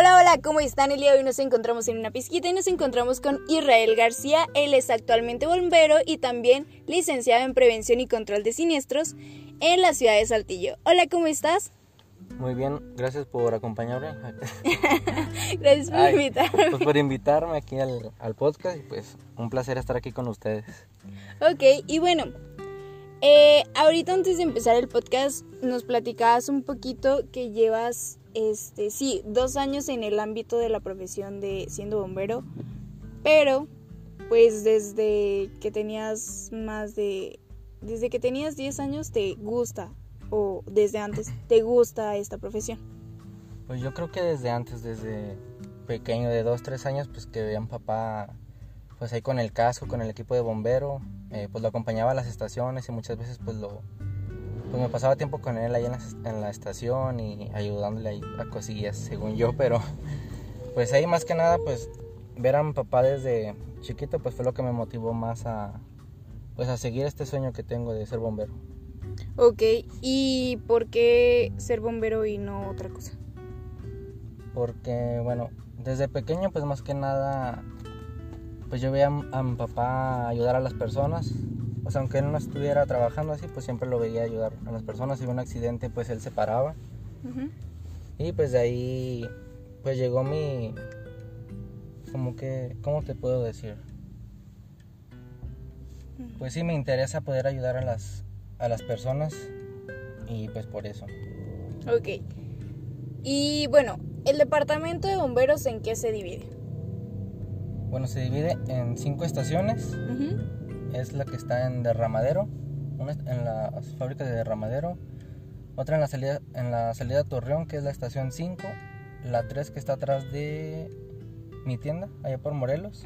Hola, hola, ¿cómo están? El día de hoy nos encontramos en una pizquita y nos encontramos con Israel García. Él es actualmente bombero y también licenciado en Prevención y Control de Siniestros en la ciudad de Saltillo. Hola, ¿cómo estás? Muy bien, gracias por acompañarme. gracias por invitarme. Pues por invitarme aquí al, al, podcast y pues un placer estar aquí con ustedes. Ok, y bueno, eh, ahorita antes de empezar el podcast nos platicabas un poquito que llevas este, sí, dos años en el ámbito de la profesión de siendo bombero, pero pues desde que tenías más de, desde que tenías 10 años te gusta o desde antes te gusta esta profesión. Pues yo creo que desde antes, desde pequeño, de 2, 3 años, pues que veían papá pues ahí con el casco, con el equipo de bombero, eh, pues lo acompañaba a las estaciones y muchas veces pues lo, pues me pasaba tiempo con él ahí en la, estación y ayudándole ahí a cosillas, según yo, pero pues ahí más que nada, pues ver a mi papá desde chiquito, pues fue lo que me motivó más a, pues a seguir este sueño que tengo de ser bombero. Ok, ¿y por qué ser bombero y no otra cosa? Porque, bueno, desde pequeño, pues más que nada, pues yo veía a mi papá ayudar a las personas, pues aunque él no estuviera trabajando así, pues siempre lo veía ayudar a las personas. Si hubo un accidente, pues él se paraba. Y pues de ahí, pues llegó mi, como que, ¿cómo te puedo decir? Pues sí me interesa poder ayudar a las, a las personas y pues por eso. Ok. Y bueno, ¿el departamento de bomberos en qué se divide? Bueno, se divide en cinco estaciones es la que está en Derramadero, una en las fábricas de Derramadero, otra en la salida en la salida Torreón, que es la estación 5, la 3 que está atrás de mi tienda, allá por Morelos.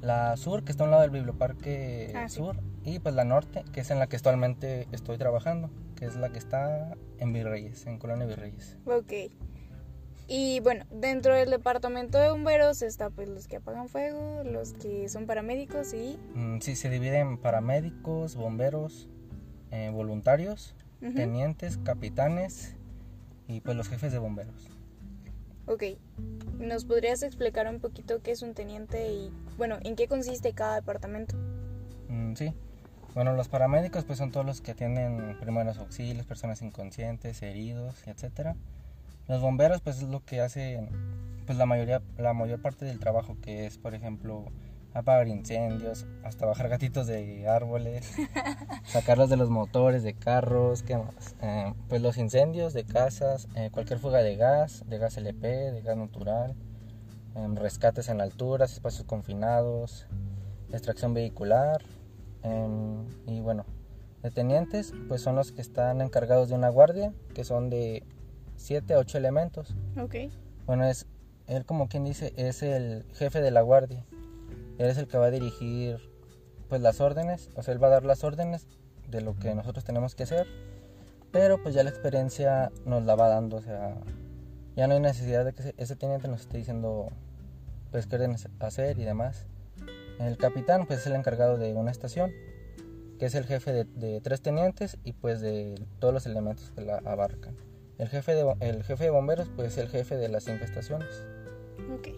La sur, que está a un lado del Biblioparque ah, Sur, y pues la norte, que es en la que actualmente estoy trabajando, que es la que está en Virreyes, en Colonia Virreyes. Ok. Y bueno, dentro del departamento de bomberos está pues los que apagan fuego, los que son paramédicos y... Mm, sí, se dividen en paramédicos, bomberos, eh, voluntarios, tenientes, capitanes y pues los jefes de bomberos. Ok, ¿nos podrías explicar un poquito qué es un teniente y bueno, en qué consiste cada departamento? Mm, sí, bueno, los paramédicos pues son todos los que atienden primeros auxilios, personas inconscientes, heridos, etcétera. Los bomberos pues es lo que hacen pues la mayoría la mayor parte del trabajo que es por ejemplo apagar incendios, hasta bajar gatitos de árboles, sacarlos de los motores de carros, ¿qué más? Eh, pues los incendios de casas, eh, cualquier fuga de gas, de gas LP, de gas natural, em, rescates en alturas, espacios confinados, extracción vehicular y bueno, detenientes pues son los que están encargados de una guardia, que son de 7 a 8 elementos. Ok. Bueno, es él como quien dice, es el jefe de la guardia. Él es el que va a dirigir pues las órdenes, o sea, él va a dar las órdenes de lo que nosotros tenemos que hacer, pero pues ya la experiencia nos la va dando, o sea, ya no hay necesidad de que ese teniente nos esté diciendo pues qué deben hacer y demás. El capitán pues es el encargado de una estación, que es el jefe de, de tres tenientes y pues de todos los elementos que la abarcan. El jefe de, el jefe de bomberos pues es el jefe de las cinco estaciones. Ok.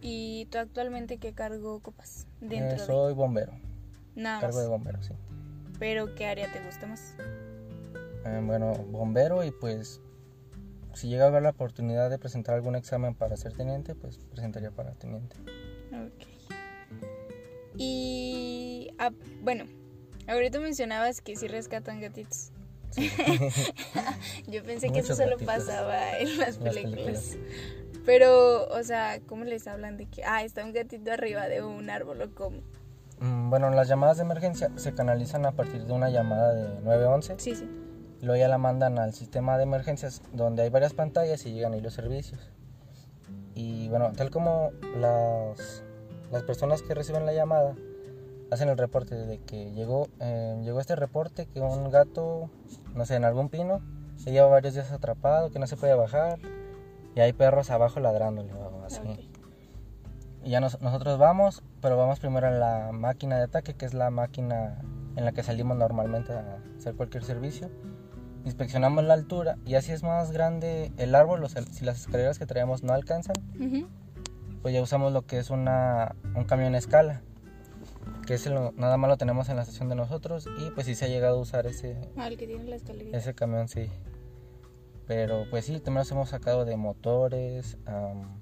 ¿Y tú actualmente qué cargo ocupas? Dentro eh, soy bombero. Nada Cargo de bombero, sí. ¿Pero qué área te gusta más? Eh, bueno, bombero y pues si llega a haber la oportunidad de presentar algún examen para ser teniente, pues presentaría para teniente. Ok. Y ah, bueno, ahorita mencionabas que sí rescatan gatitos. Yo pensé que eso solo pasaba en las películas. Pero, o sea, ¿cómo les hablan de que, ah, está un gatito arriba de un árbol o cómo? Mm, bueno, las llamadas de emergencia se canalizan a partir de una llamada de 911. Sí, sí. Luego ya la mandan al sistema de emergencias donde hay varias pantallas y llegan ahí los servicios. Y bueno, tal como las, las personas que reciben la llamada hacen el reporte de que llegó, eh, llegó este reporte que un gato, no sé, en algún pino, se lleva varios días atrapado, que no se puede bajar, y hay perros abajo ladrándole o así. Y ya nosotros vamos, pero vamos primero a la máquina de ataque, que es la máquina en la que salimos normalmente a hacer cualquier servicio. inspeccionamos la altura y así es más grande el árbol, o sea, si las escaleras que traemos no alcanzan, Ujú. pues ya usamos lo que es una, un camión a escala, que ese lo- nada más lo tenemos en la estación de nosotros y pues sí se ha llegado a usar ese, Ah, el que tiene la escalera. ese camión, sí. Pero pues sí, también los hemos sacado de motores, am,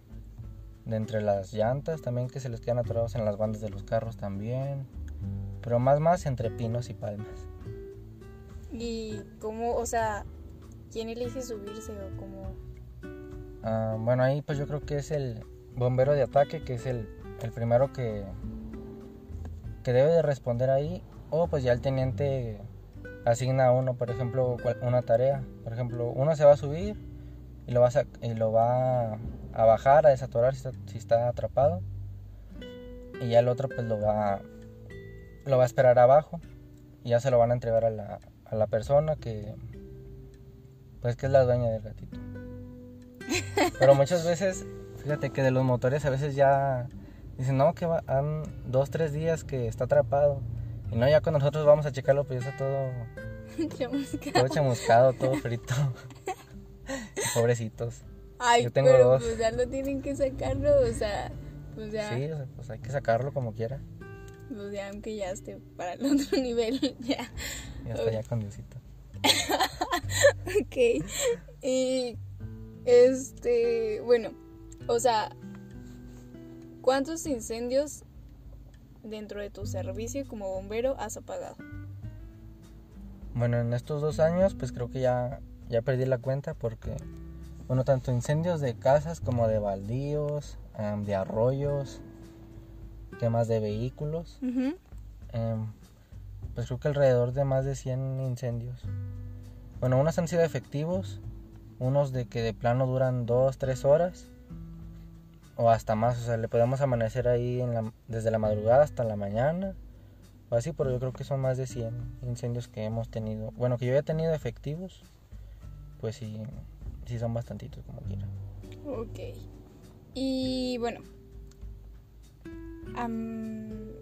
de entre las llantas también que se les quedan atorados en las bandas de los carros también. Pero más más entre pinos y palmas. Y cómo, o sea, ¿quién elige subirse o cómo? Ah, bueno, ahí pues yo creo que es el bombero de ataque, que es el, el primero que, que debe de responder ahí. O pues ya el teniente asigna a uno, por ejemplo, una tarea. Por ejemplo, uno se va a subir y lo va a, y lo va a bajar, a desatorar si está, si está atrapado. Y ya el otro pues lo va, lo va a esperar abajo. Y ya se lo van a entregar a la, a la persona que pues que es la dueña del gatito. Pero muchas veces, fíjate que de los motores a veces ya dicen, no, que va, han dos, tres días que está atrapado. Y no, ya cuando nosotros vamos a checarlo, pues ya está todo, Chamusca. todo chamuscado, todo frito. Pobrecitos. Ay, Yo tengo pero dos. pues ya lo tienen que sacarlo, o sea, pues ya, Sí, o sea, pues hay que sacarlo como quiera. pues ya aunque ya esté para el otro nivel, ya. Ya está ya con Diosito. Ok. Y este, bueno, o sea, ¿cuántos incendios dentro de tu servicio como bombero has apagado? Bueno, en estos dos años, pues creo que ya, ya perdí la cuenta porque, bueno, tanto incendios de casas como de baldíos, em, de arroyos, quemas de vehículos. Em, pues creo que alrededor de más de 100 incendios. Bueno, unos han sido efectivos, unos de que de plano duran 2, 3 horas o hasta más, o sea, le podemos amanecer ahí en la- desde la madrugada hasta la mañana o así, pero yo creo que son más de 100 incendios que hemos tenido. Bueno, que yo he tenido efectivos, pues sí, sí son bastantitos como quiera. Ok. Y bueno, am,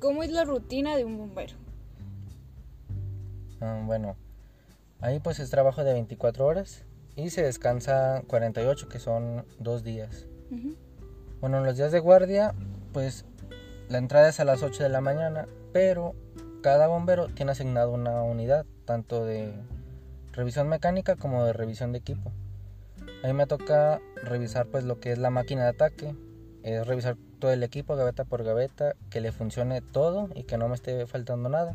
¿cómo es la rutina de un bombero? Ah, bueno, ahí pues es trabajo de 24 horas y se descansa 48, que son dos días. Ujú. Bueno, en los días de guardia, pues la entrada es a las 8 de la mañana, pero cada bombero tiene asignado una unidad, tanto de revisión mecánica como de revisión de equipo. A mí me toca revisar pues lo que es la máquina de ataque, es revisar todo el equipo gaveta por gaveta, que le funcione todo y que no me esté faltando nada.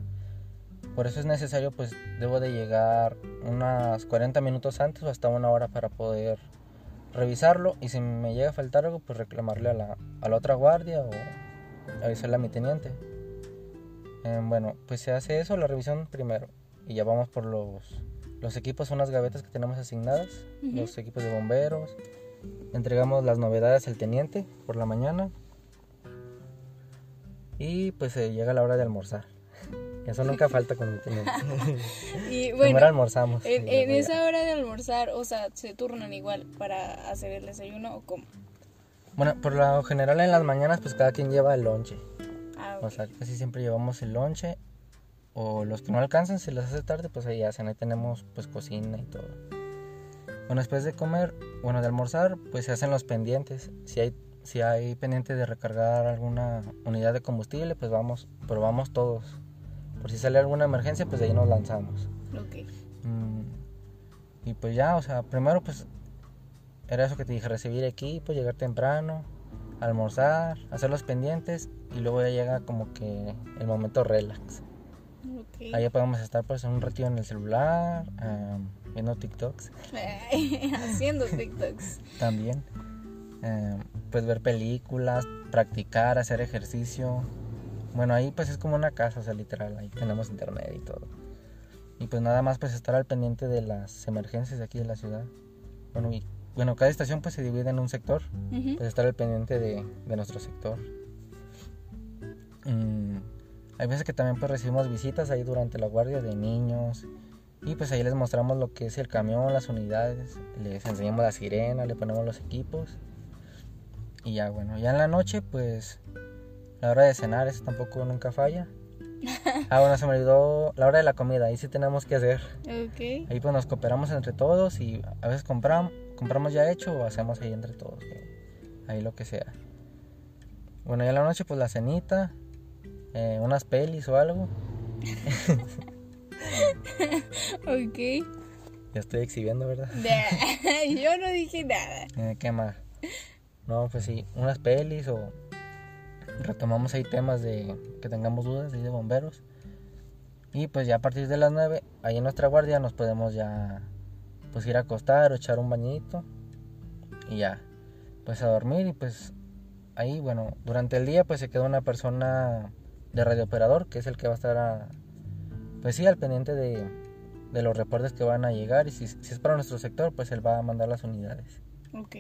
Por eso es necesario pues debo de llegar unas 40 minutos antes o hasta una hora para poder revisarlo y si me llega a faltar algo pues reclamarle a la, a la otra guardia o avisarle a mi teniente. Eh, bueno, pues se hace eso, la revisión primero y ya vamos por los, los equipos, son las gavetas que tenemos asignadas, los equipos de bomberos. Entregamos las novedades al teniente por la mañana y pues se llega la hora de almorzar. Eso nunca falta mi teniente. Y Primero bueno, almorzamos. en, esa hora de almorzar, o sea, ¿se turnan igual para hacer el desayuno o cómo? Bueno, por lo general en las mañanas pues cada quien lleva el lonche. Ah, O ok. sea, casi siempre llevamos el lonche. O los que no alcanzan, se les hace tarde, pues ahí hacen. Ahí tenemos pues cocina y todo. Bueno, después de comer, bueno, de almorzar, pues se hacen los pendientes. Si hay, si hay pendiente de recargar alguna unidad de combustible, pues vamos, probamos todos. Por si sale alguna emergencia, pues de ahí nos lanzamos. Ok. Mm, y pues ya, o sea, primero pues era eso que te dije, recibir equipo, llegar temprano, almorzar, hacer los pendientes y luego ya llega como que el momento relax. Ok. Ahí ya podemos estar pues un ratito en el celular, am, viendo TikToks Haciendo TikToks. también. Am, pues ver películas, practicar, hacer ejercicio. Bueno, ahí pues es como una casa, o sea, literal, ahí tenemos internet y todo. Y pues nada más pues estar al pendiente de las emergencias de aquí de la ciudad. Bueno, y bueno, cada estación pues se divide en un sector, Ujú. pues estar al pendiente de, de nuestro sector. Mm, hay veces que también pues recibimos visitas ahí durante la guardia de niños y pues ahí les mostramos lo que es el camión, las unidades, les enseñamos la sirena, le ponemos los equipos y ya bueno, ya en la noche pues la hora de cenar eso tampoco nunca falla. ah, bueno, se me olvidó la hora de la comida, ahí sí tenemos que hacer. Ok. Ahí pues nos cooperamos entre todos y a veces compramos, compramos ya hecho o hacemos ahí entre todos. Ahí lo que sea. Bueno, y en la noche pues la cenita, eh, unas pelis o algo. ok. Ya estoy exhibiendo, ¿verdad? Yo no dije nada. Eh, ¿Qué más? No, pues sí, unas pelis o retomamos ahí temas de que tengamos dudas ahí de bomberos. Y pues ya a partir de las 9, ahí en nuestra guardia nos podemos ya pues ir a acostar o echar un bañito y ya, pues a dormir y pues ahí, bueno, durante el día pues se queda una persona de radiooperador que es el que va a estar a, pues sí, al pendiente de, de los reportes que van a llegar y si, si es para nuestro sector pues él va a mandar las unidades. Ok.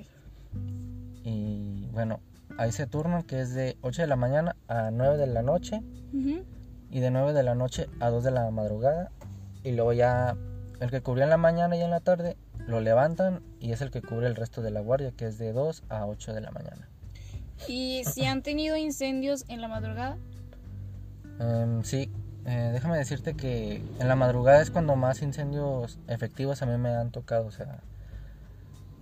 Y bueno, hay ese turno que es de 8 de la mañana a 9 de la noche y de 9 de la noche a 2 de la madrugada. Y luego ya el que cubría en la mañana y en la tarde lo levantan y es el que cubre el resto de la guardia que es de 2 a 8 de la mañana. ¿Y si han tenido incendios en la madrugada? Em, sí, eh, déjame decirte que en la madrugada es cuando más incendios efectivos a mí me han tocado. O sea,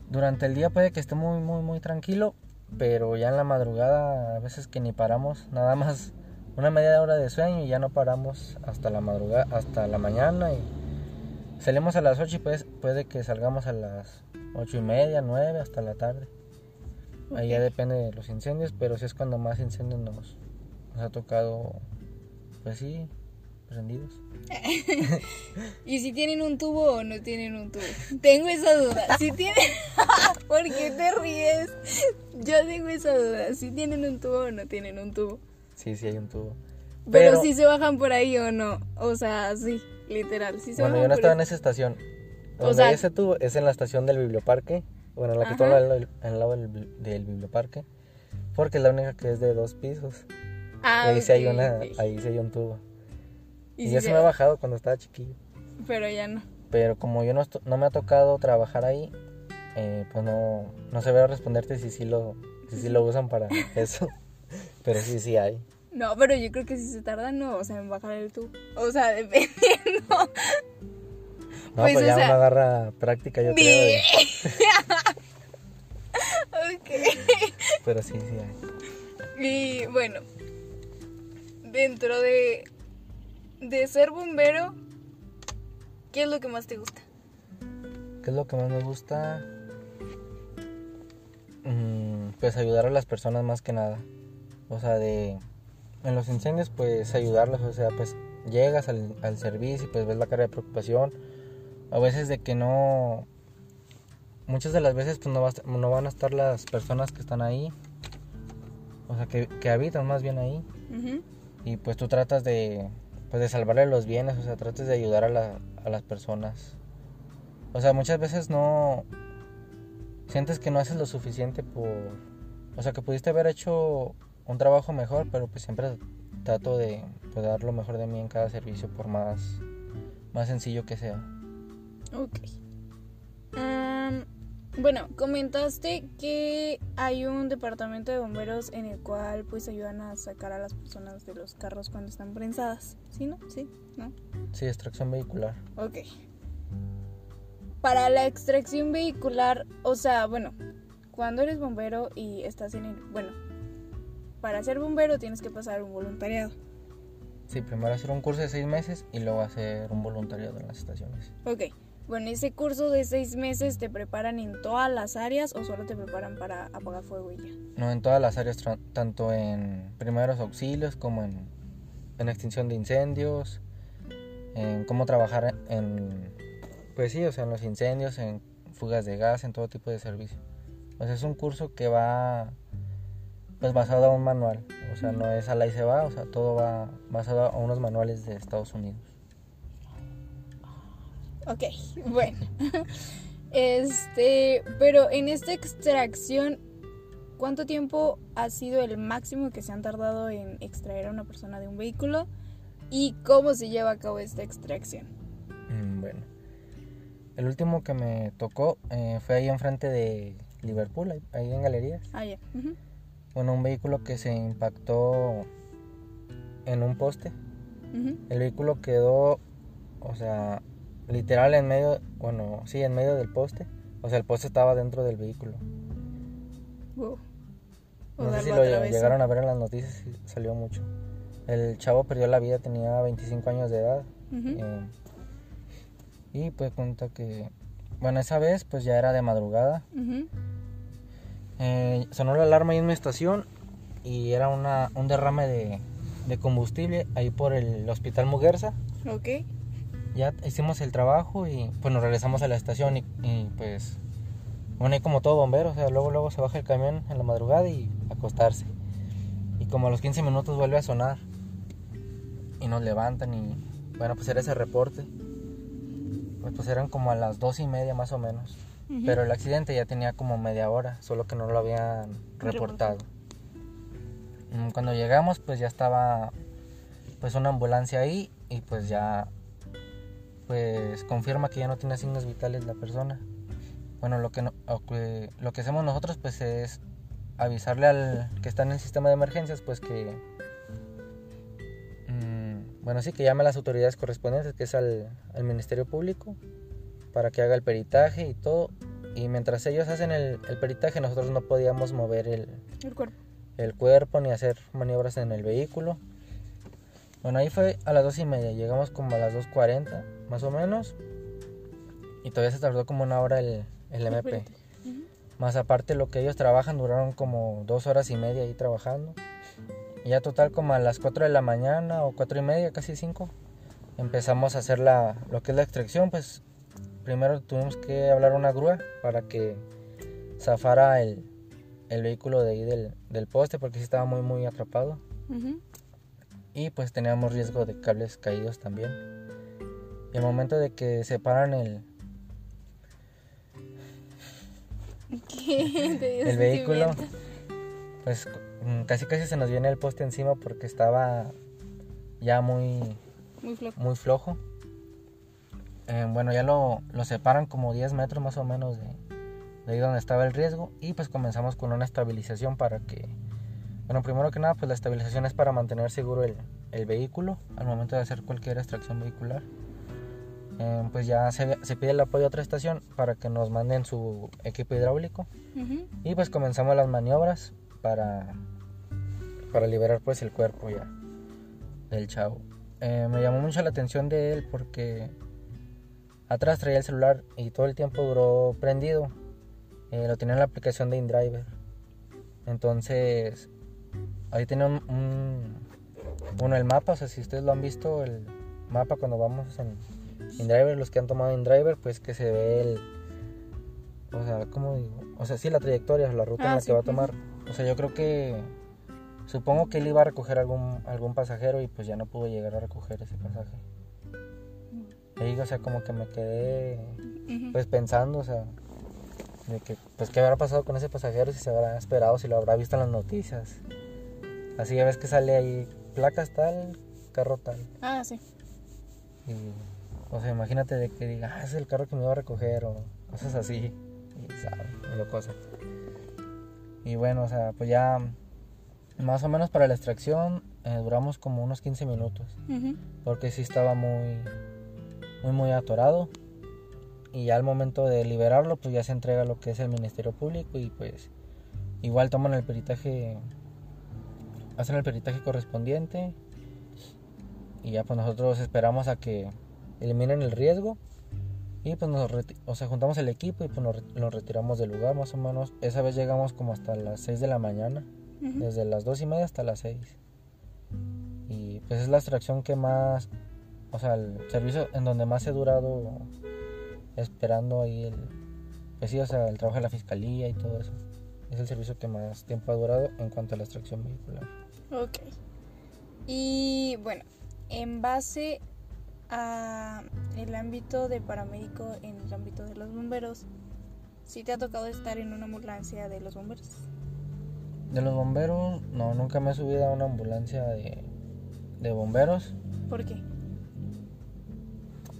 durante el día puede que esté muy, muy, muy tranquilo, pero ya en la madrugada a veces que ni paramos, nada más una media hora de sueño y ya no paramos hasta la madrugada, hasta la mañana y salimos a las 8 y pues, puede que salgamos a las ocho y media, 9 hasta la tarde. Ahí ya depende de los incendios, pero sí es cuando más incendios nos, nos ha tocado, pues sí, prendidos. ¿Y si tienen un tubo o no tienen un tubo? Tengo esa duda. Si tienen... ¿Por qué te ríes? Yo tengo esa duda. Si tienen un tubo o no tienen un tubo. Sí, sí hay un tubo. Pero, Pero- si se bajan por ahí o no. O sea, sí, literal. Si se Bueno, yo bajan no por estaba en esa estación. O sea- ese tubo es en la estación del biblioparque. Bueno, la que está al lado, al lado del, bi- del biblioparque. Porque es la única que es de dos pisos. Ah, y ahí sí hay una, ahí sí hay un tubo. Y Y, si se me ha bajado cuando estaba chiquillo. Pero ya no. Pero como yo no, no me ha tocado trabajar ahí, eh, pues no, no sabría responderte si sí lo, si sí lo usan para eso. Pero sí, sí hay. No, pero yo creo que si se tarda, no. O sea, en bajar el tubo. O sea, dependiendo. No, Pues, pues, ya sea- uno agarra práctica, yo creo. Ok. Pero sí, sí hay. Y bueno, dentro de, de ser bombero, ¿qué es lo que más te gusta? ¿Qué es lo que más me gusta? Mm, pues ayudar a las personas más que nada. O sea, de... En los incendios, pues ayudarlas. O sea, pues llegas al, al servicio y pues ves la cara de preocupación. A veces de que no... Muchas de las veces pues no, va no van a estar las personas que están ahí. O sea, que, que habitan más bien ahí. Y pues tú tratas de, pues de salvarle los bienes, o sea, tratas de ayudar a, la- a las personas. O sea, muchas veces no sientes que no haces lo suficiente por, o sea, que pudiste haber hecho un trabajo mejor, pero pues siempre trato de pues, dar lo mejor de mí en cada servicio, por más, más sencillo que sea. Ok. Bueno, comentaste que hay un departamento de bomberos en el cual pues ayudan a sacar a las personas de los carros cuando están prensadas. ¿Sí, no? Sí, ¿no? Sí, extracción vehicular. Ok. Para la extracción vehicular, o sea, bueno, cuando eres bombero y estás en el... Bueno, para ser bombero tienes que pasar un voluntariado. Sí, primero hacer un curso de seis meses y luego hacer un voluntariado en las estaciones. Ok. Bueno, ese curso de seis meses te preparan en todas las áreas o solo te preparan para apagar fuego y ya. No, en todas las áreas, tanto en primeros auxilios como en, en extinción de incendios, en cómo trabajar en, pues sí, o sea, en los incendios, en fugas de gas, en todo tipo de servicio. O sea, es un curso que va, pues basado a un manual, o sea, no es a la y se va, o sea, todo va basado a unos manuales de Estados Unidos. Ok, bueno. Este, pero en esta extracción, ¿cuánto tiempo ha sido el máximo que se han tardado en extraer a una persona de un vehículo? ¿Y cómo se lleva a cabo esta extracción? Mm, bueno, el último que me tocó eh, fue ahí enfrente de Liverpool, ahí, ahí en Galerías. Ah, ya. ujú. Bueno, un vehículo que se impactó en un poste. El vehículo quedó, o sea, literal en medio, bueno, sí, en medio del poste. O sea, el poste estaba dentro del vehículo. Wow. O No sé si lo llegaron a ver en las noticias y salió mucho. El chavo perdió la vida, tenía 25 años de edad. Eh, y pues cuenta que, bueno, esa vez pues ya era de madrugada. Eh, sonó la alarma ahí en mi estación y era una, un derrame de, de combustible ahí por el Hospital Muguerza. Ok. Ya hicimos el trabajo y pues nos regresamos a la estación y, y, pues bueno, ahí como todo bombero, o sea, luego luego se baja el camión en la madrugada y acostarse. Y como a los 15 minutos vuelve a sonar y nos levantan y bueno, pues era ese reporte. Pues, pues eran como a las dos y media más o menos. Pero el accidente ya tenía como media hora, solo que no lo habían reportado. Mm, Cuando llegamos, pues ya estaba pues una ambulancia ahí y pues ya pues confirma que ya no tiene signos vitales la persona. Bueno, lo que, no- lo que hacemos nosotros pues es avisarle al que está en el sistema de emergencias pues que bueno sí que llame a las autoridades correspondientes que es al, al Ministerio Público para que haga el peritaje y todo y mientras ellos hacen el, el peritaje nosotros no podíamos mover el, El cuerpo. el cuerpo ni hacer maniobras en el vehículo. Bueno, ahí fue a las dos y media, llegamos como a las 2.40 más o menos. Y todavía se tardó como una hora el, el MP. Más aparte lo que ellos trabajan duraron como dos horas y media ahí trabajando. Y ya total como a las 4 de la mañana o cuatro y media, casi 5, empezamos a hacer la, lo que es la extracción. Pues primero tuvimos que hablar una grúa para que zafara el, el vehículo de ahí del, del poste porque sí estaba muy muy atrapado. Y pues teníamos riesgo de cables caídos también. Y al momento de que separan el, ¿Qué? El vehículo, pues casi casi se nos viene el poste encima porque estaba ya muy, Muy flojo. muy flojo. Eh, bueno, ya lo, lo separan como 10 metros más o menos de, de ahí donde estaba el riesgo y pues comenzamos con una estabilización para que, bueno, primero que nada pues la estabilización es para mantener seguro el, el vehículo al momento de hacer cualquier extracción vehicular. Eh, pues ya se, se pide el apoyo a otra estación para que nos manden su equipo hidráulico y pues comenzamos las maniobras para, para liberar pues el cuerpo ya del chavo. Eh, me llamó mucho la atención de él porque atrás traía el celular y todo el tiempo duró prendido. Eh, lo tenía en la aplicación de InDriver. Entonces, ahí tiene un, un- bueno, el mapa, o sea, si ustedes lo han visto, el mapa cuando vamos en InDriver, los que han tomado InDriver, pues que se ve el, o sea, ¿cómo digo? O sea, sí, la trayectoria, la ruta en Ah, la sí, que va a tomar. O sea, yo creo que, supongo que él iba a recoger algún, algún pasajero y pues ya no pudo llegar a recoger ese pasaje. Ahí, o sea, como que me quedé, pues pensando, o sea, de que, pues, qué habrá pasado con ese pasajero, si se habrá esperado, si lo habrá visto en las noticias. Así ya ves que sale ahí, placas tal, carro tal. Ah, sí. Y, o sea, imagínate de que diga, ah, es el carro que me iba a recoger o cosas así. Y sabe, lo cosa. Y bueno, o sea, pues ya más o menos para la extracción eh, duramos como unos 15 minutos. Porque sí estaba muy, muy, muy atorado. Y ya al momento de liberarlo, pues ya se entrega lo que es el Ministerio Público y pues igual toman el peritaje, hacen el peritaje correspondiente y ya pues nosotros esperamos a que eliminen el riesgo y pues nos o sea, juntamos el equipo y pues nos, nos retiramos del lugar más o menos. Esa vez llegamos como hasta las 6 de la mañana, Ujú. desde las 2 y media hasta las 6. Y pues es la extracción que más, o sea, el servicio en donde más he durado esperando ahí el, pues sí, o sea, el trabajo de la fiscalía y todo eso. Es el servicio que más tiempo ha durado en cuanto a la extracción vehicular. Ok. Y bueno, en base a el ámbito de paramédico en el ámbito de los bomberos, ¿sí te ha tocado estar en una ambulancia de los bomberos? De los bomberos, no, nunca me he subido a una ambulancia de, de bomberos. ¿Por qué?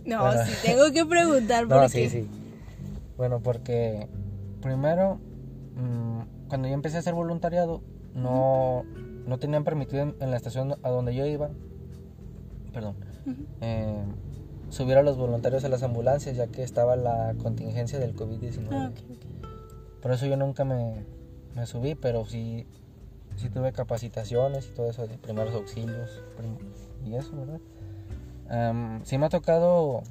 No, Bueno. sí tengo que preguntar por No, qué. sí, sí. Bueno, porque primero, mm, cuando yo empecé a hacer voluntariado, no, no tenían permitido en, en la estación a donde yo iba perdón, eh, subir a los voluntarios a las ambulancias ya que estaba la contingencia del COVID-19. Ah. Por eso yo nunca me, me subí, pero sí, sí tuve capacitaciones y todo eso de primeros auxilios prim- y eso, ¿verdad? Am, sí me ha tocado,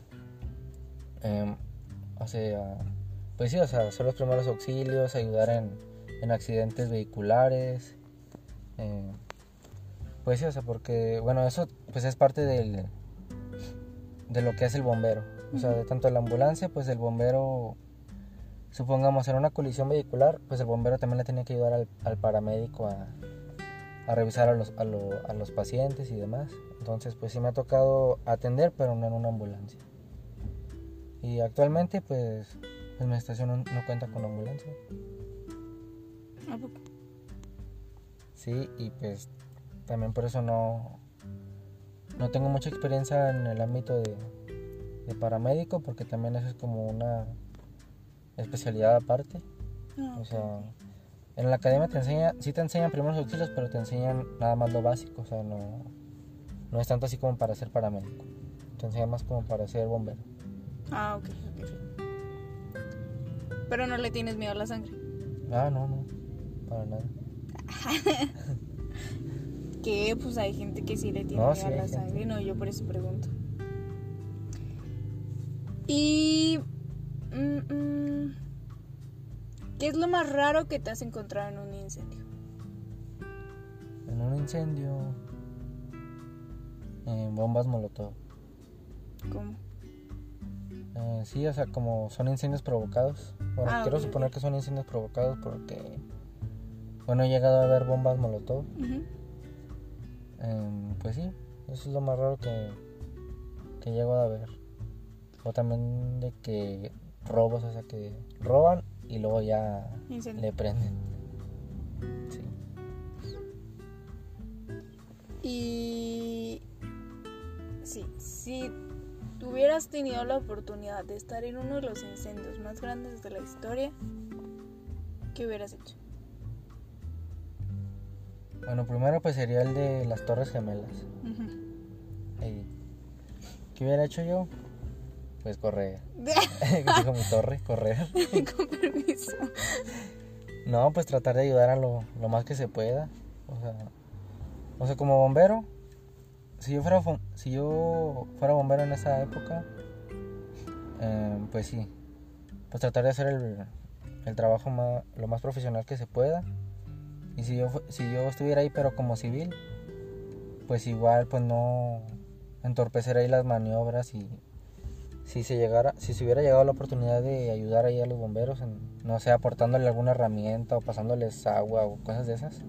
em, o sea, pues sí, o sea, hacer los primeros auxilios, ayudar en, en accidentes vehiculares, em, pues sí, o sea, porque, bueno, eso pues es parte del, de lo que es el bombero. O sea, de tanto la ambulancia, pues el bombero, supongamos en una colisión vehicular, pues el bombero también le tenía que ayudar al, al paramédico a, a revisar a los, a, lo- a los pacientes y demás. Entonces, pues sí me ha tocado atender, pero no en una ambulancia. Y actualmente, pues, pues mi estación no, no cuenta con ambulancia. Sí, y pues también por eso no, no tengo mucha experiencia en el ámbito de, de paramédico, porque también eso es como una especialidad aparte. Ah, O sea, en la academia te enseña, sí te enseñan primeros auxilios, pero te enseñan nada más lo básico, o sea, no, no es tanto así como para ser paramédico. Te enseñan más como para ser bombero. Ah, ok, ok. Pero no le tienes miedo a la sangre. Ah, no, no, para nada. Que pues hay gente que sí le tiene No, sí, a la sangre. No, yo por eso pregunto. Y. mm, mm, ¿Qué es lo más raro que te has encontrado en un incendio? En un incendio, eh, bombas molotov. ¿Cómo? Eh, sí, o sea, como son incendios provocados. Bueno, Ah, quiero suponer que son incendios provocados porque, bueno, he llegado a ver bombas molotov. Ujú. Em, pues sí, eso es lo más raro que, que llego a ver. O también de que robos, o sea, que roban y luego ya Incendio. le prenden. Sí. Y. Sí, si tuvieras tenido la oportunidad de estar en uno de los incendios más grandes de la historia, ¿qué hubieras hecho? Bueno, primero pues sería el de las Torres Gemelas. ¿Qué hubiera hecho yo? Pues correr. Dijo mi torre, correr. Con permiso. No, pues tratar de ayudar a lo, lo más que se pueda. O sea, o sea, como bombero, si yo fuera, si yo fuera bombero en esa época, eh, pues sí, pues tratar de hacer el, el trabajo ma- lo más profesional que se pueda. Y si yo, si yo estuviera ahí, pero como civil, pues igual, pues no entorpecer ahí las maniobras y si se llegara, si se hubiera llegado la oportunidad de ayudar ahí a los bomberos, en, no sé, aportándole alguna herramienta o pasándoles agua o cosas de esas,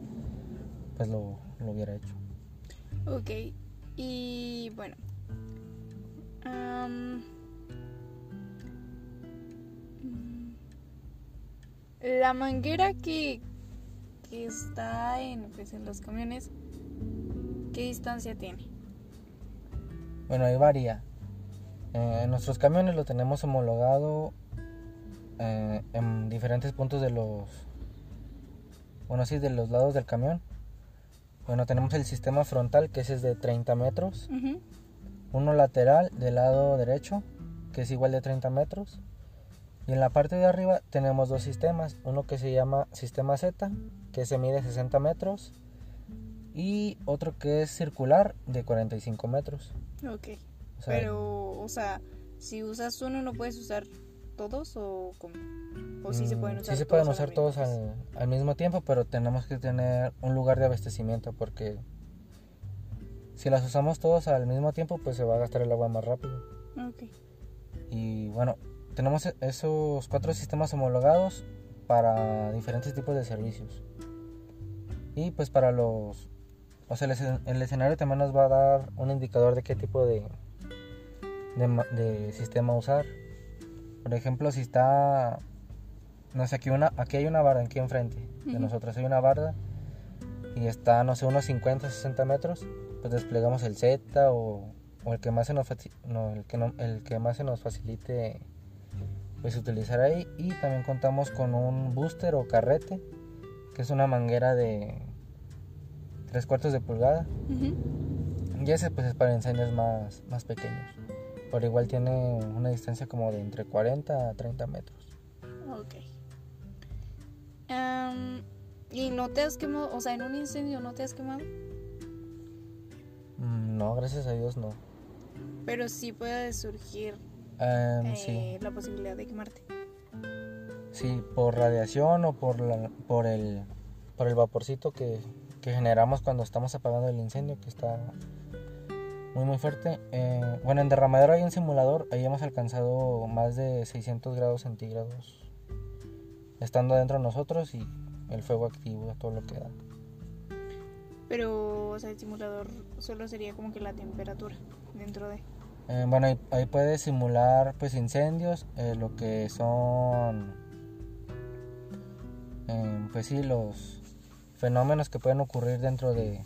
pues lo, lo hubiera hecho. Ok, y bueno. mm, la manguera que, que está en, pues, en los camiones, ¿qué distancia tiene? Bueno, ahí varía. Eh, en nuestros camiones lo tenemos homologado eh, en diferentes puntos de los, bueno, sí, de los lados del camión. Bueno, tenemos el sistema frontal, que ese es de 30 metros. Uno lateral del lado derecho, que es igual de 30 metros. Y en la parte de arriba tenemos dos sistemas. Uno que se llama sistema Z, que se mide 60 metros. Y otro que es circular, de 45 metros. Ok, O sea, pero, o sea, si usas uno, ¿no puedes usar todos o cómo? ¿O sí se pueden Mm, usar sí se pueden todos usar todos al mismo tiempo, pero tenemos que tener un lugar de abastecimiento porque si las usamos todos al mismo tiempo, pues se va a gastar el agua más rápido. Ok, Y bueno, tenemos e- esos cuatro sistemas homologados para diferentes tipos de servicios. Y pues para los... O sea, el, escen- el escenario también nos va a dar un indicador de qué tipo de, de, ma- de sistema usar. Por ejemplo, si está... No sé, aquí, una, aquí hay una barda aquí enfrente de nosotros. Hay una barda y está, no sé, unos 50, 60 metros. Pues desplegamos el Z o, o el que más se nos no, el que no- el que más se nos facilite pues utilizar ahí y también contamos con un booster o carrete que es una manguera de tres cuartos de pulgada y ese pues es para incendios más, más pequeños. Pero igual tiene una distancia como de entre 40 a 30 metros. Ok. ¿Y no te has quemado? O sea, en un incendio no te has quemado. Mm, No, gracias a Dios no. Pero sí puede surgir eh, sí, la posibilidad de quemarte. Sí, por radiación o por, la, por, el, por el vaporcito que, que generamos cuando estamos apagando el incendio, que está muy muy fuerte. Eh, bueno, en derramadero hay un simulador, ahí hemos alcanzado más de 600 grados centígrados estando dentro de nosotros y el fuego activo, todo lo que da. Pero, o sea, el simulador solo sería como que la temperatura dentro de. Eh, bueno, ahí, ahí puedes simular pues incendios, eh, lo que son, eh, pues sí, los fenómenos que pueden ocurrir dentro de,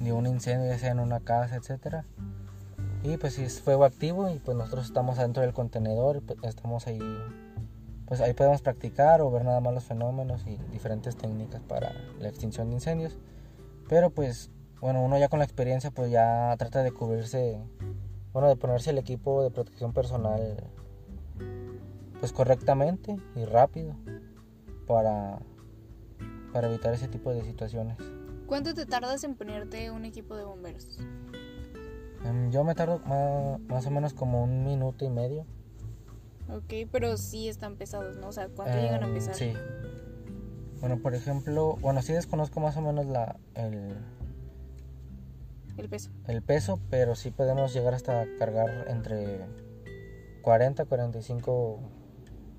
de un incendio, ya sea en una casa, etcétera. Y pues si es fuego activo y pues nosotros estamos adentro del contenedor, pues, estamos ahí, pues ahí podemos practicar o ver nada más los fenómenos y diferentes técnicas para la extinción de incendios. Pero pues, bueno, uno ya con la experiencia pues ya trata de cubrirse bueno, de ponerse el equipo de protección personal pues correctamente y rápido para, para evitar ese tipo de situaciones. ¿Cuánto te tardas en ponerte un equipo de bomberos? Em, Yo me tardo ma- más, o menos como un minuto y medio. Ok, pero sí están pesados, ¿no? O sea, ¿cuánto llegan a Em, pesar? Sí. Bueno, por ejemplo, bueno, sí desconozco más o menos la, el, El peso. el peso, pero sí podemos llegar hasta cargar entre 40 a 45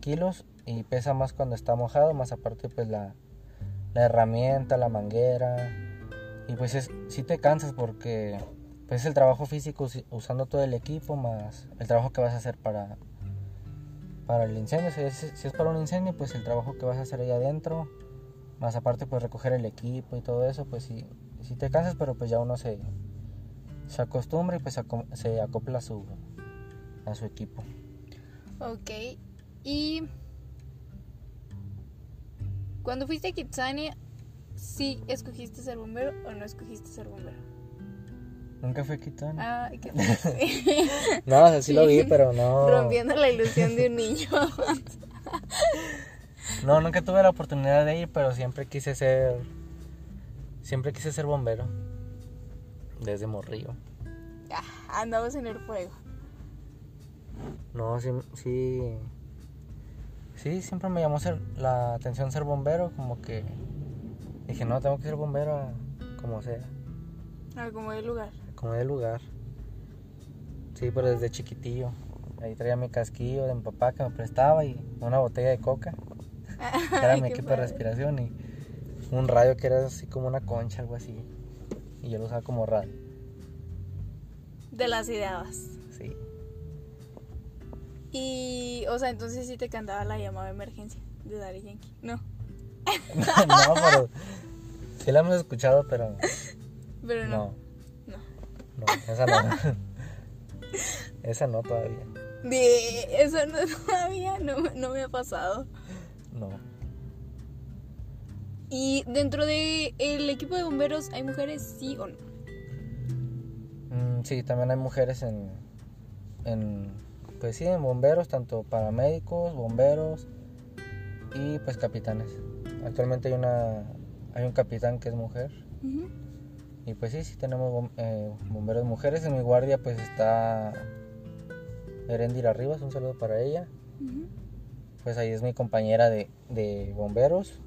kilos y pesa más cuando está mojado, más aparte pues la, la herramienta, la manguera y pues es, sí te cansas porque pues es el trabajo físico usando todo el equipo más el trabajo que vas a hacer para para el incendio, si es, para un incendio pues el trabajo que vas a hacer ahí adentro más aparte pues recoger el equipo y todo eso pues sí, sí te cansas pero pues ya uno se, se acostumbra y pues se acopla a su, a su equipo. Ok, y. Cuando fuiste a Kitsania, ¿sí escogiste ser bombero o no escogiste ser bombero? Nunca fue Kitana. Ah, qué No, o sea, sí lo vi, pero no. Rompiendo la ilusión de un niño. No, nunca tuve la oportunidad de ir, pero siempre quise ser. Siempre quise ser bombero. Desde morrillo. Ah, Andamos en el fuego. No, sí, sí. Sí, siempre me llamó ser, la atención ser bombero, como que dije, no, tengo que ser bombero a- como sea, Ah, como de lugar. como de lugar. Sí, pero desde chiquitillo. Ahí traía mi casquillo de mi papá que me prestaba y una botella de coca. Era mi equipo de respiración y un radio que era así como una concha, algo así. Y yo lo usaba como radio. De las ideas. Y, o sea, entonces sí te cantaba la llamada de emergencia de Daddy Yankee. No, no, pero sí la hemos escuchado, pero pero no. no, No. no, esa no. esa no todavía. De eso no todavía no, no me ha pasado. No. Y dentro de el equipo de bomberos hay mujeres, sí o no. Mm, sí, también hay mujeres en, en, pues sí, en bomberos, tanto paramédicos, bomberos y pues capitanes. Actualmente hay una, hay un capitán que es mujer y pues sí, sí tenemos bom- eh, bomberos mujeres. En mi guardia pues está Erendira Rivas, un saludo para ella. Pues ahí es mi compañera de, de bomberos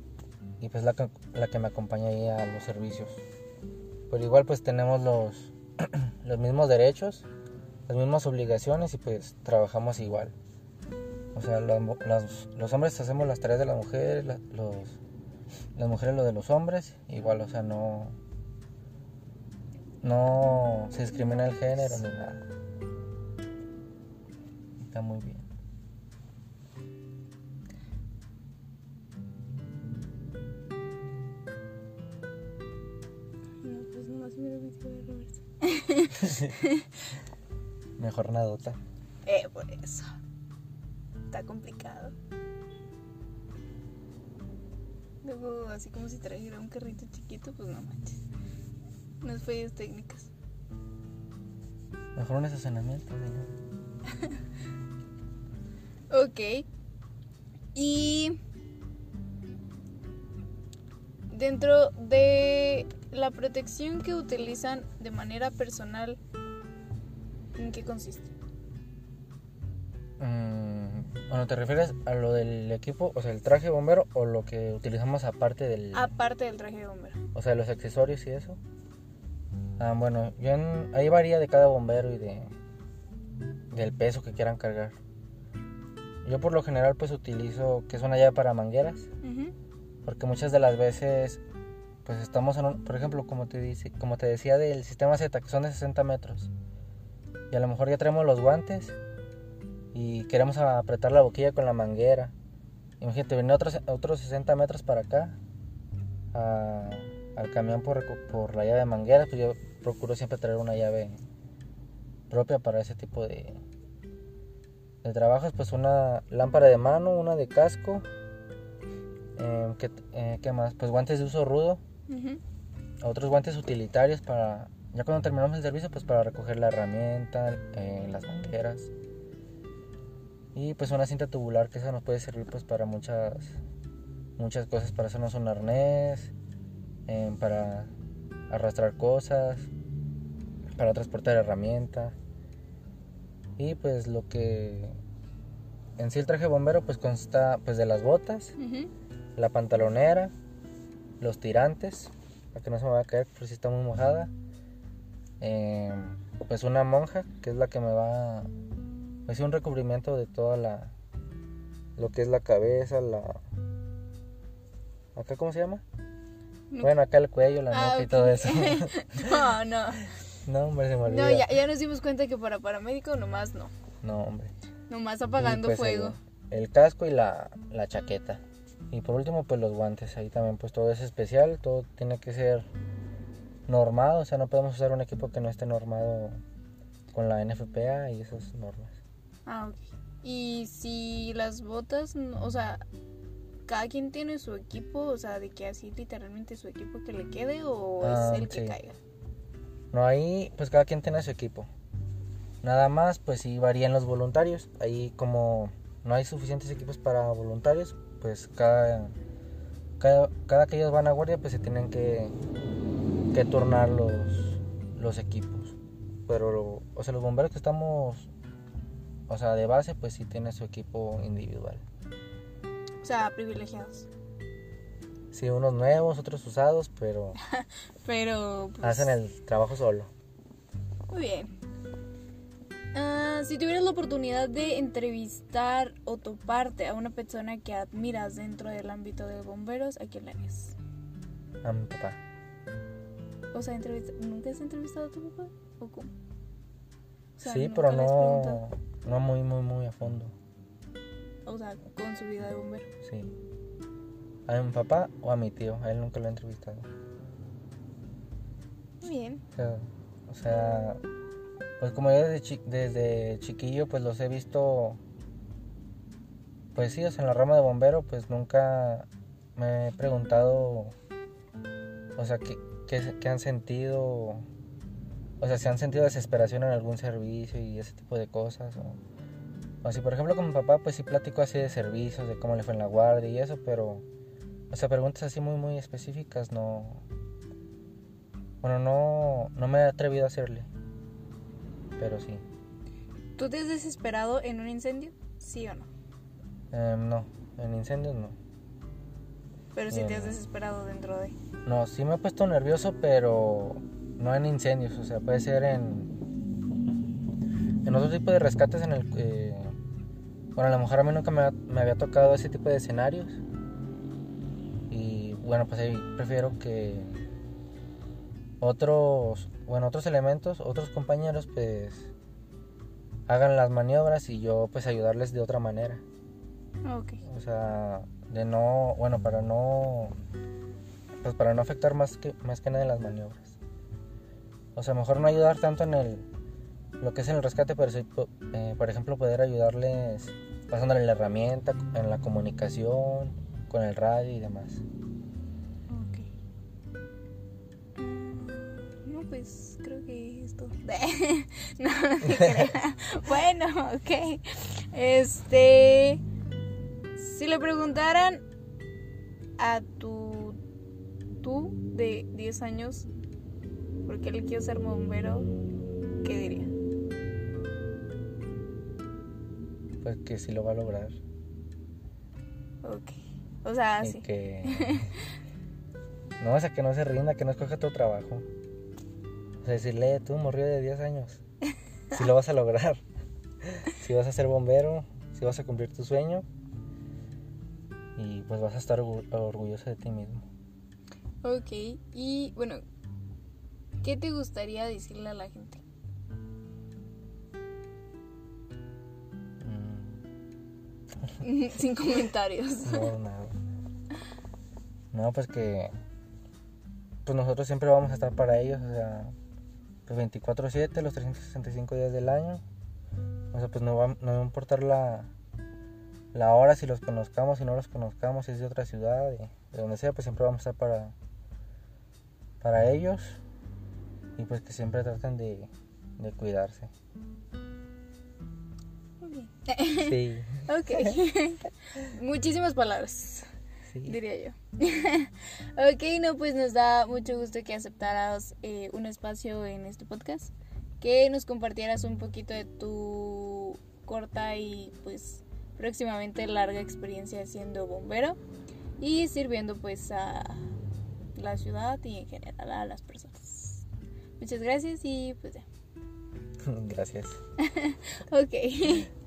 y pues la, que- la que me acompaña ahí a los servicios. Pero igual pues tenemos los, los mismos derechos, las mismas obligaciones y pues trabajamos igual. O sea, las los hombres hacemos las tareas de las mujeres, la- los, las mujeres lo de los hombres, igual, o sea, no, no se discrimina el género ni nada. Está muy bien. No, pues nomás de. Mejor nadota. Eh, por eso. Está complicado. Luego, así como si trajera un carrito chiquito, pues no manches. Unas fallas técnicas. Mejor un estacionamiento, señor. Ok. Y dentro de la protección que utilizan de manera personal, ¿en qué consiste? Mm, bueno, ¿te refieres a lo del equipo, o sea, el traje de bombero o lo que utilizamos aparte del... Aparte del traje de bombero. O sea, los accesorios y eso. Ah, bueno, yo en- ahí varía de cada bombero y de del peso que quieran cargar. Yo por lo general pues utilizo que es una llave para mangueras, porque muchas de las veces pues estamos en un, por ejemplo, como te dice, como te decía del sistema Z que son de 60 metros. Y a lo mejor ya traemos los guantes y queremos apretar la boquilla con la manguera. Imagínate, venir otros, otros 60 metros para acá a- al camión por, por la llave de manguera, pues yo procuro siempre traer una llave propia para ese tipo de, de trabajos, pues una lámpara de mano, una de casco, eh, ¿qué, eh, ¿qué más? Pues guantes de uso rudo, otros guantes utilitarios para, ya cuando terminamos el servicio, pues para recoger la herramienta, eh, las mangueras. Y pues una cinta tubular que esa nos puede servir pues para muchas muchas cosas, para hacernos un arnés, eh, para arrastrar cosas, para transportar herramienta. Y pues lo que en sí el traje bombero pues consta pues de las botas, la pantalonera, los tirantes, para que no se me vaya a caer por si está muy mojada. Eh, pues una monja, que es la que me va pues sí, un recubrimiento de toda la lo que es la cabeza, la acá cómo se llama? No. Bueno, acá el cuello, la Ah, nuca y todo eso. no, no. no, hombre, se me olvida. No, ya, ya nos dimos cuenta que para paramédico nomás no. No, hombre. Nomás apagando pues, fuego. El, el casco y la, la chaqueta. Y por último, pues los guantes. Ahí también, pues todo es especial. Todo tiene que ser normado. O sea, no podemos usar un equipo que no esté normado con la NFPA y esas normas. Ah, ok. Y si las botas, o sea, cada quien tiene su equipo, o sea, de que así literalmente su equipo que le quede o Ah, es el que caiga. No, ahí, pues cada quien tiene su equipo. Nada más, pues sí varían los voluntarios. Ahí, como no hay suficientes equipos para voluntarios, pues cada, cada, cada que ellos van a guardia, pues se tienen que, que turnar los, los equipos. Pero, o sea, los bomberos que estamos, o sea, de base, pues sí tienen su equipo individual. O sea, privilegiados. Sí, unos nuevos, otros usados, pero Pero, pues, hacen el trabajo solo. Muy bien. Ah, si tuvieras la oportunidad de entrevistar o toparte a una persona que admiras dentro del ámbito de bomberos, ¿a quién le harías? A mi papá. O sea, ¿nunca has entrevistado a tu papá? ¿O cómo? O sea, sí, ¿nunca pero no, no muy, muy, muy a fondo. O sea, con su vida de bombero. Sí. A mi papá o a mi tío. A él nunca lo he entrevistado. Bien. O sea, o sea, pues como yo desde, chi- desde chiquillo pues los he visto, pues sí, o sea, en la rama de bombero pues nunca me he preguntado, o sea, qué, qué, qué han sentido, o sea, si han sentido desesperación en algún servicio y ese tipo de cosas. O, o si por ejemplo con mi papá pues sí platico así de servicios, de cómo le fue en la guardia y eso, pero, o sea, preguntas así muy, muy específicas no... Bueno, no, no me he atrevido a hacerle. Pero sí. ¿Tú te has desesperado en un incendio? ¿Sí o no? Em, no, en incendios no. Pero sí te has No. desesperado dentro de... No, sí me he puesto nervioso, pero no en incendios. O sea, puede ser en. En otro tipo de rescates en el que. Bueno, a lo mejor a mí nunca me, me había tocado ese tipo de escenarios. Y bueno, pues ahí prefiero que otros, bueno, otros elementos, otros compañeros, pues hagan las maniobras y yo pues ayudarles de otra manera. Ok. O sea, de no, bueno, para no, pues para no afectar más que, más que nada en las maniobras. O sea, mejor no ayudar tanto en el, lo que es en el rescate, pero sí, eh, por ejemplo, poder ayudarles pasándole la herramienta, en la comunicación, con el radio y demás. Ok. No, pues creo que es todo. no, no te bueno, ok. Este. Si le preguntaran a tu. tú de 10 años, ¿por qué le quiero ser bombero? ¿Qué diría? Pues que sí lo va a lograr. Ok. O sea, Y sí. que. No, o sea, que no se rinda, que no escoja tu trabajo. O sea, decirle, tú, morrió de 10 años. Si lo vas a lograr. Si vas a ser bombero, si vas a cumplir tu sueño. Y pues vas a estar orgu- orgulloso de ti mismo. Ok. Y bueno, ¿qué te gustaría decirle a la gente? Mm, Sin comentarios. no, nada. No, pues que. Pues nosotros siempre vamos a estar para ellos, o sea. Pues 24-7, los 365 días del año. O sea, pues no va, no va a importar la, la hora, si los conozcamos, si no los conozcamos, si es de otra ciudad, de, de donde sea, pues siempre vamos a estar para, para ellos. Y pues que siempre traten de, de cuidarse. Sí, Ok. Muchísimas palabras, sí. diría yo. ok, no, pues nos da mucho gusto que aceptaras eh, un espacio en este podcast. Que nos compartieras un poquito de tu corta y pues próximamente larga experiencia siendo bombero y sirviendo pues a la ciudad y en general a las personas. Muchas gracias y pues ya. Gracias. Ok.